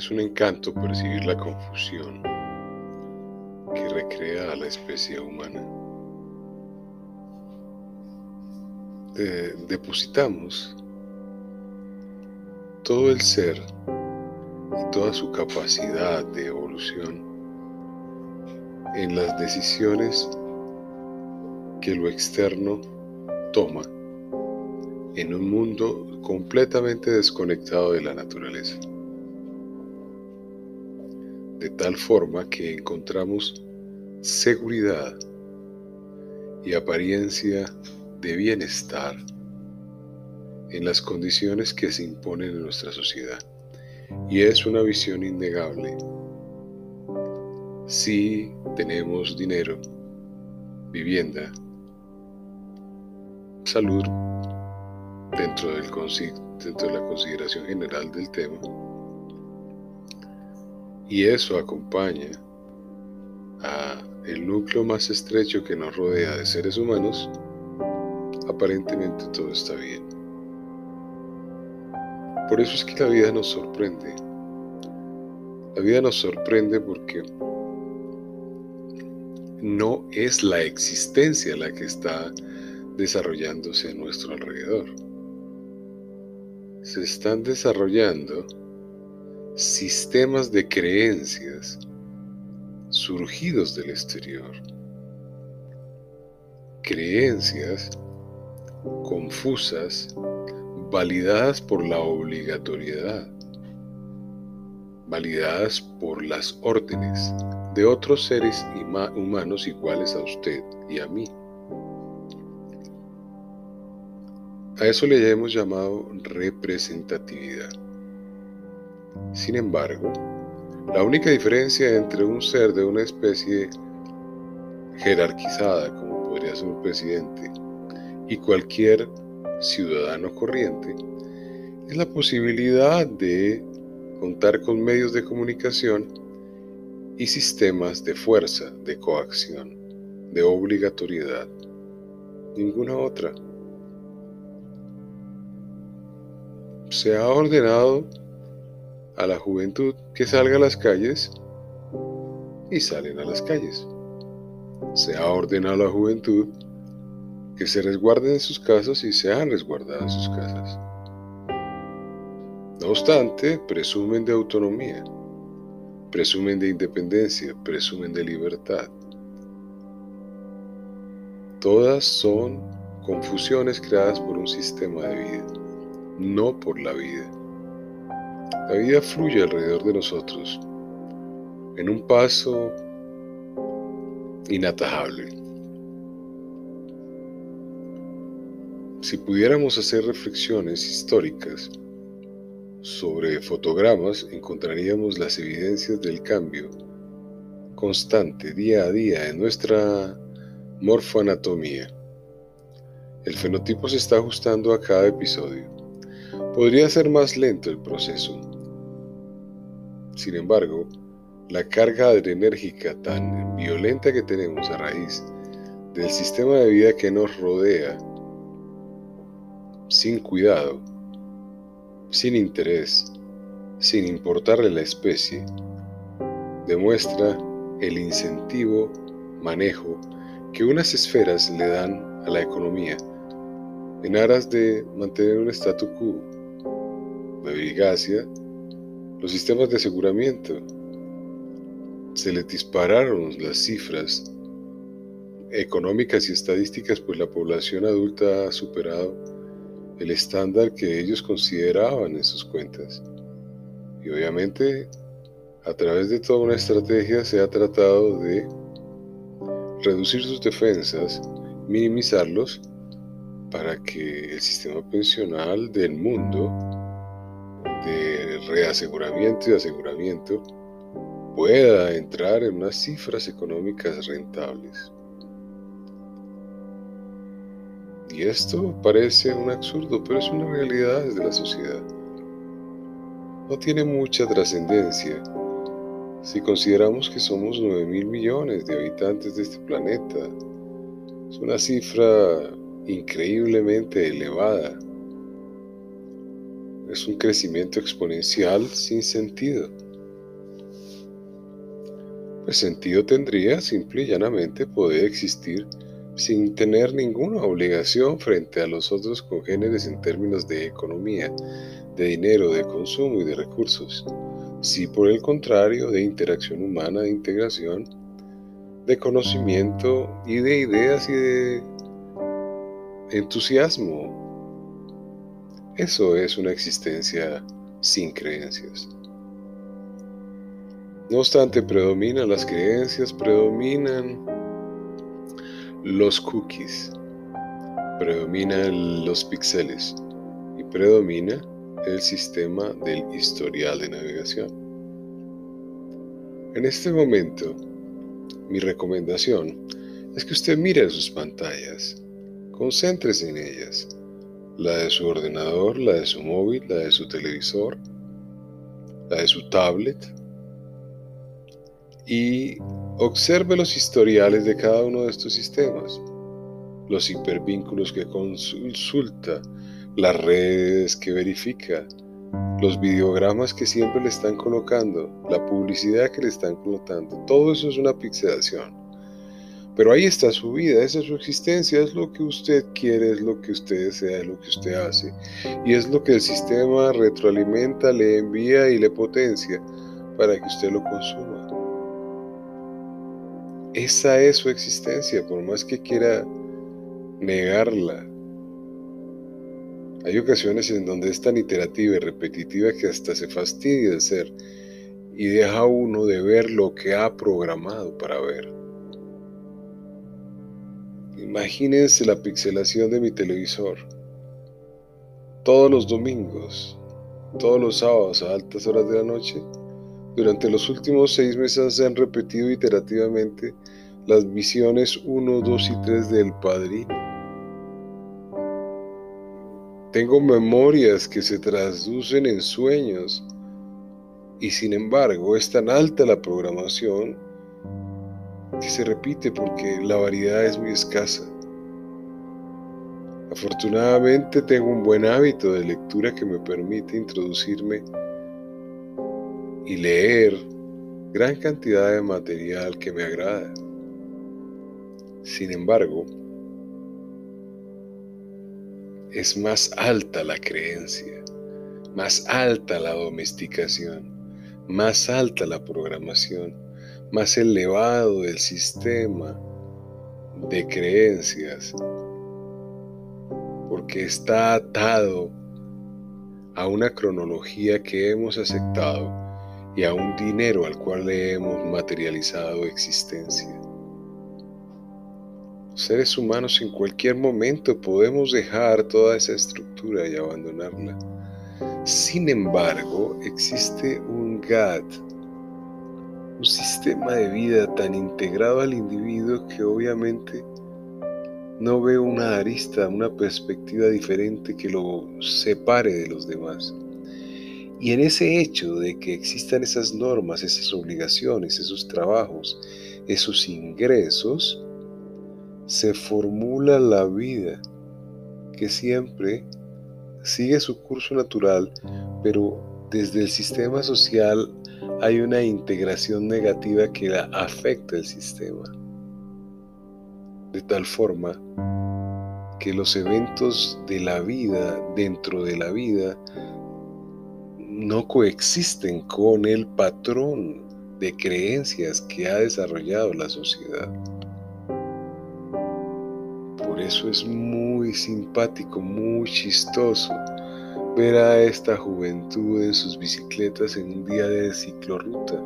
Es un encanto percibir la confusión que recrea a la especie humana. depositamos todo el ser y toda su capacidad de evolución en las decisiones que lo externo toma en un mundo completamente desconectado de la naturaleza. De tal forma que encontramos seguridad y apariencia de bienestar en las condiciones que se imponen en nuestra sociedad. Y es una visión innegable. Si tenemos dinero, vivienda, salud, dentro, del, dentro de la consideración general del tema, y eso acompaña a el núcleo más estrecho que nos rodea de seres humanos, aparentemente todo está bien. Por eso es que la vida nos sorprende. La vida nos sorprende porque no es la existencia la que está desarrollándose a nuestro alrededor. Se están desarrollando sistemas de creencias surgidos del exterior. Creencias confusas validadas por la obligatoriedad, validadas por las órdenes de otros seres humanos iguales a usted y a mí. A eso le hemos llamado representatividad. Sin embargo, la única diferencia entre un ser de una especie jerarquizada, como podría ser un presidente, y cualquier ciudadano corriente, es la posibilidad de contar con medios de comunicación y sistemas de fuerza, de coacción, de obligatoriedad. Ninguna otra. Se ha ordenado a la juventud que salga a las calles y salen a las calles. Se ha ordenado a la juventud que se resguarden en sus casas y se han resguardado en sus casas. No obstante, presumen de autonomía, presumen de independencia, presumen de libertad. Todas son confusiones creadas por un sistema de vida, no por la vida. La vida fluye alrededor de nosotros en un paso inatajable. Si pudiéramos hacer reflexiones históricas sobre fotogramas, encontraríamos las evidencias del cambio constante día a día en nuestra morfoanatomía. El fenotipo se está ajustando a cada episodio. Podría ser más lento el proceso. Sin embargo, la carga adrenérgica tan violenta que tenemos a raíz del sistema de vida que nos rodea sin cuidado, sin interés, sin importarle la especie, demuestra el incentivo manejo que unas esferas le dan a la economía en aras de mantener un statu quo. La los sistemas de aseguramiento, se le dispararon las cifras económicas y estadísticas, pues la población adulta ha superado el estándar que ellos consideraban en sus cuentas. Y obviamente a través de toda una estrategia se ha tratado de reducir sus defensas, minimizarlos, para que el sistema pensional del mundo de reaseguramiento y aseguramiento pueda entrar en unas cifras económicas rentables. Y esto parece un absurdo, pero es una realidad desde la sociedad. No tiene mucha trascendencia si consideramos que somos 9 mil millones de habitantes de este planeta. Es una cifra increíblemente elevada. Es un crecimiento exponencial sin sentido. Pues sentido tendría simple y llanamente poder existir sin tener ninguna obligación frente a los otros congéneres en términos de economía, de dinero, de consumo y de recursos. Si por el contrario de interacción humana, de integración, de conocimiento y de ideas y de entusiasmo. Eso es una existencia sin creencias. No obstante, predominan las creencias, predominan los cookies, predominan los píxeles y predomina el sistema del historial de navegación. En este momento, mi recomendación es que usted mire sus pantallas, concéntrese en ellas, la de su ordenador, la de su móvil, la de su televisor, la de su tablet, y observe los historiales de cada uno de estos sistemas, los hipervínculos que consulta, las redes que verifica, los videogramas que siempre le están colocando, la publicidad que le están colocando, todo eso es una pixelación. Pero ahí está su vida, esa es su existencia, es lo que usted quiere, es lo que usted desea, es lo que usted hace. Y es lo que el sistema retroalimenta, le envía y le potencia para que usted lo consuma. Esa es su existencia, por más que quiera negarla. Hay ocasiones en donde es tan iterativa y repetitiva que hasta se fastidia de ser y deja uno de ver lo que ha programado para ver. Imagínense la pixelación de mi televisor. Todos los domingos, todos los sábados a altas horas de la noche, durante los últimos seis meses se han repetido iterativamente las misiones 1, 2 y 3 del Padrino. Tengo memorias que se traducen en sueños y sin embargo es tan alta la programación que se repite porque la variedad es muy escasa. Afortunadamente tengo un buen hábito de lectura que me permite introducirme y leer gran cantidad de material que me agrada. Sin embargo, es más alta la creencia, más alta la domesticación, más alta la programación, más elevado el sistema de creencias, porque está atado a una cronología que hemos aceptado y a un dinero al cual le hemos materializado existencia. seres humanos en cualquier momento podemos dejar toda esa estructura y abandonarla. Sin embargo, existe un GAD, un sistema de vida tan integrado al individuo que obviamente no ve una arista, una perspectiva diferente que lo separe de los demás. Y en ese hecho de que existan esas normas, esas obligaciones, esos trabajos, esos ingresos, se formula la vida que siempre sigue su curso natural, pero desde el sistema social hay una integración negativa que afecta el sistema. De tal forma que los eventos de la vida, dentro de la vida, no coexisten con el patrón de creencias que ha desarrollado la sociedad. Por eso es muy simpático, muy chistoso ver a esta juventud en sus bicicletas en un día de ciclorruta.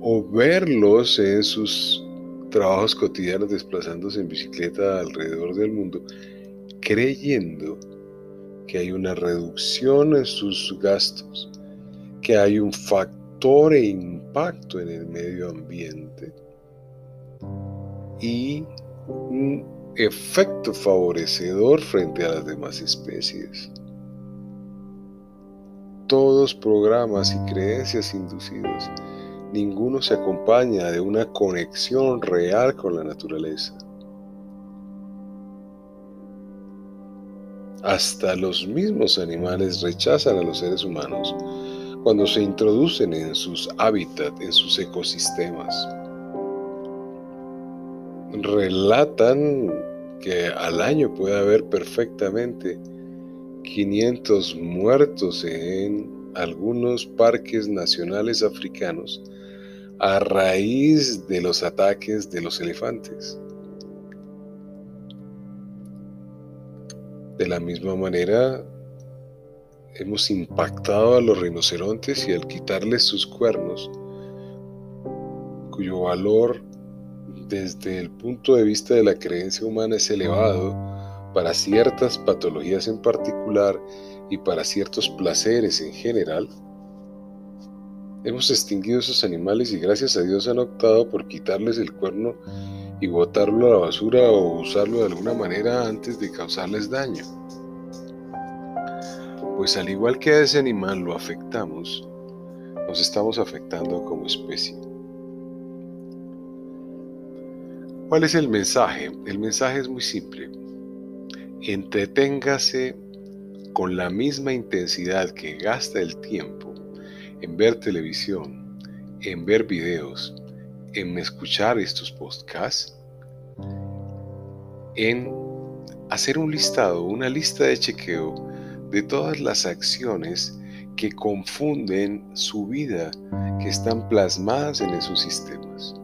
O verlos en sus trabajos cotidianos desplazándose en bicicleta alrededor del mundo creyendo que hay una reducción en sus gastos, que hay un factor e impacto en el medio ambiente. Y un efecto favorecedor frente a las demás especies. Todos programas y creencias inducidos, ninguno se acompaña de una conexión real con la naturaleza. Hasta los mismos animales rechazan a los seres humanos cuando se introducen en sus hábitats, en sus ecosistemas. Relatan que al año puede haber perfectamente 500 muertos en algunos parques nacionales africanos a raíz de los ataques de los elefantes. De la misma manera, hemos impactado a los rinocerontes y al quitarles sus cuernos, cuyo valor desde el punto de vista de la creencia humana es elevado para ciertas patologías en particular y para ciertos placeres en general, hemos extinguido esos animales y gracias a Dios han optado por quitarles el cuerno y botarlo a la basura o usarlo de alguna manera antes de causarles daño. Pues al igual que a ese animal lo afectamos, nos estamos afectando como especie. ¿Cuál es el mensaje? El mensaje es muy simple. Entreténgase con la misma intensidad que gasta el tiempo en ver televisión, en ver videos, en escuchar estos podcasts, en hacer un listado, una lista de chequeo de todas las acciones que confunden su vida, que están plasmadas en esos sistemas.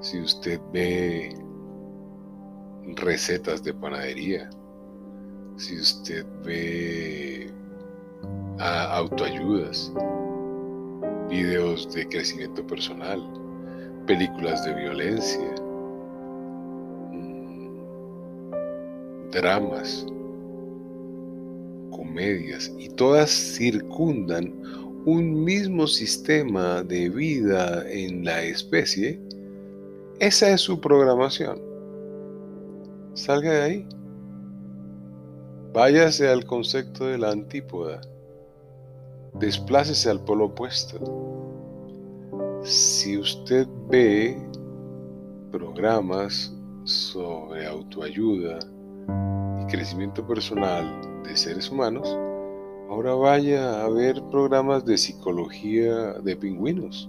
Si usted ve recetas de panadería, si usted ve a autoayudas, videos de crecimiento personal, películas de violencia, mm, dramas, comedias, y todas circundan un mismo sistema de vida en la especie, esa es su programación. Salga de ahí. Váyase al concepto de la antípoda. Desplácese al polo opuesto. Si usted ve programas sobre autoayuda y crecimiento personal de seres humanos, ahora vaya a ver programas de psicología de pingüinos,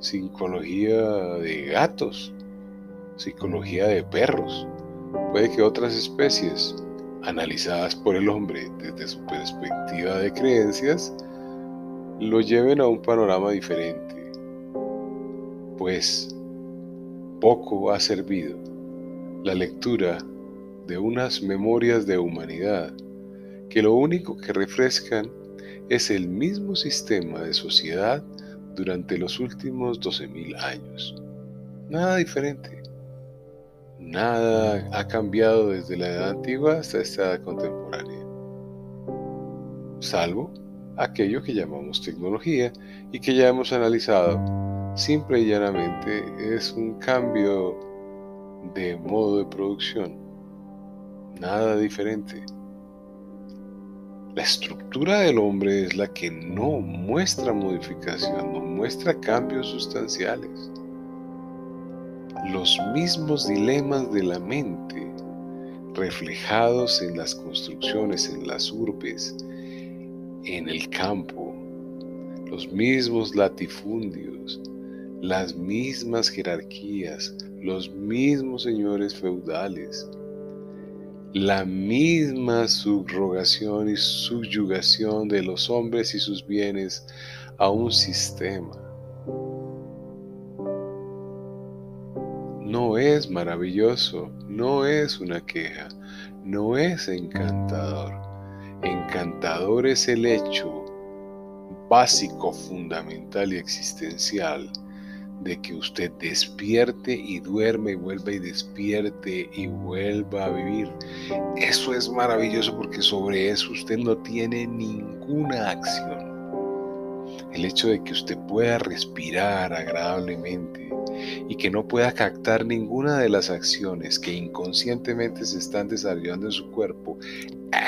psicología de gatos, psicología de perros. Puede que otras especies analizadas por el hombre desde su perspectiva de creencias, lo lleven a un panorama diferente, pues poco ha servido la lectura de unas memorias de humanidad que lo único que refrescan es el mismo sistema de sociedad durante los últimos 12.000 años. Nada diferente. Nada ha cambiado desde la edad antigua hasta esta edad contemporánea, salvo aquello que llamamos tecnología y que ya hemos analizado. Simple y llanamente es un cambio de modo de producción, nada diferente. La estructura del hombre es la que no muestra modificación, no muestra cambios sustanciales. Los mismos dilemas de la mente reflejados en las construcciones, en las urbes, en el campo, los mismos latifundios, las mismas jerarquías, los mismos señores feudales, la misma subrogación y subyugación de los hombres y sus bienes a un sistema no es maravilloso, no es una queja, no es encantador. Encantador es el hecho básico, fundamental y existencial de que usted despierte y duerme y vuelva y despierte y vuelva a vivir. Eso es maravilloso porque sobre eso usted no tiene ninguna acción. El hecho de que usted pueda respirar agradablemente, y que no pueda captar ninguna de las acciones que inconscientemente se están desarrollando en su cuerpo,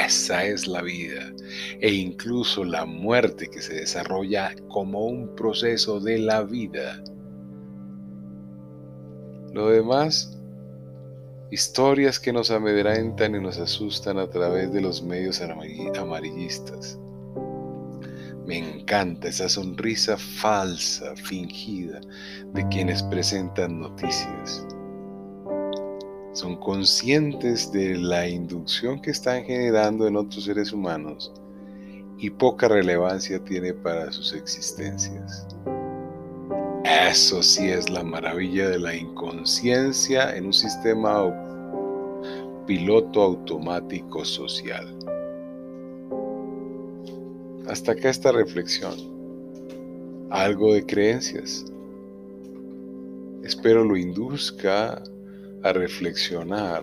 esa es la vida. E incluso la muerte que se desarrolla como un proceso de la vida. Lo demás Historias que nos amedrentan y nos asustan a través de los medios amarillistas. Me encanta esa sonrisa falsa, fingida, de quienes presentan noticias. Son conscientes de la inducción que están generando en otros seres humanos y poca relevancia tiene para sus existencias. Eso sí es la maravilla de la inconsciencia en un sistema piloto automático social. Hasta acá esta reflexión. Algo de creencias. Espero lo induzca a reflexionar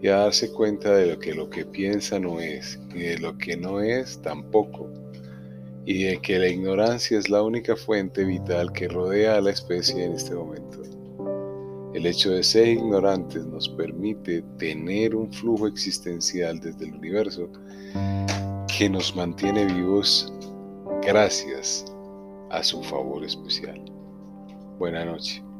y a darse cuenta de lo que lo que piensa no es y de lo que no es tampoco y de que la ignorancia es la única fuente vital que rodea a la especie en este momento. El hecho de ser ignorantes nos permite tener un flujo existencial desde el universo que nos mantiene vivos gracias a su favor especial. Buenas noches.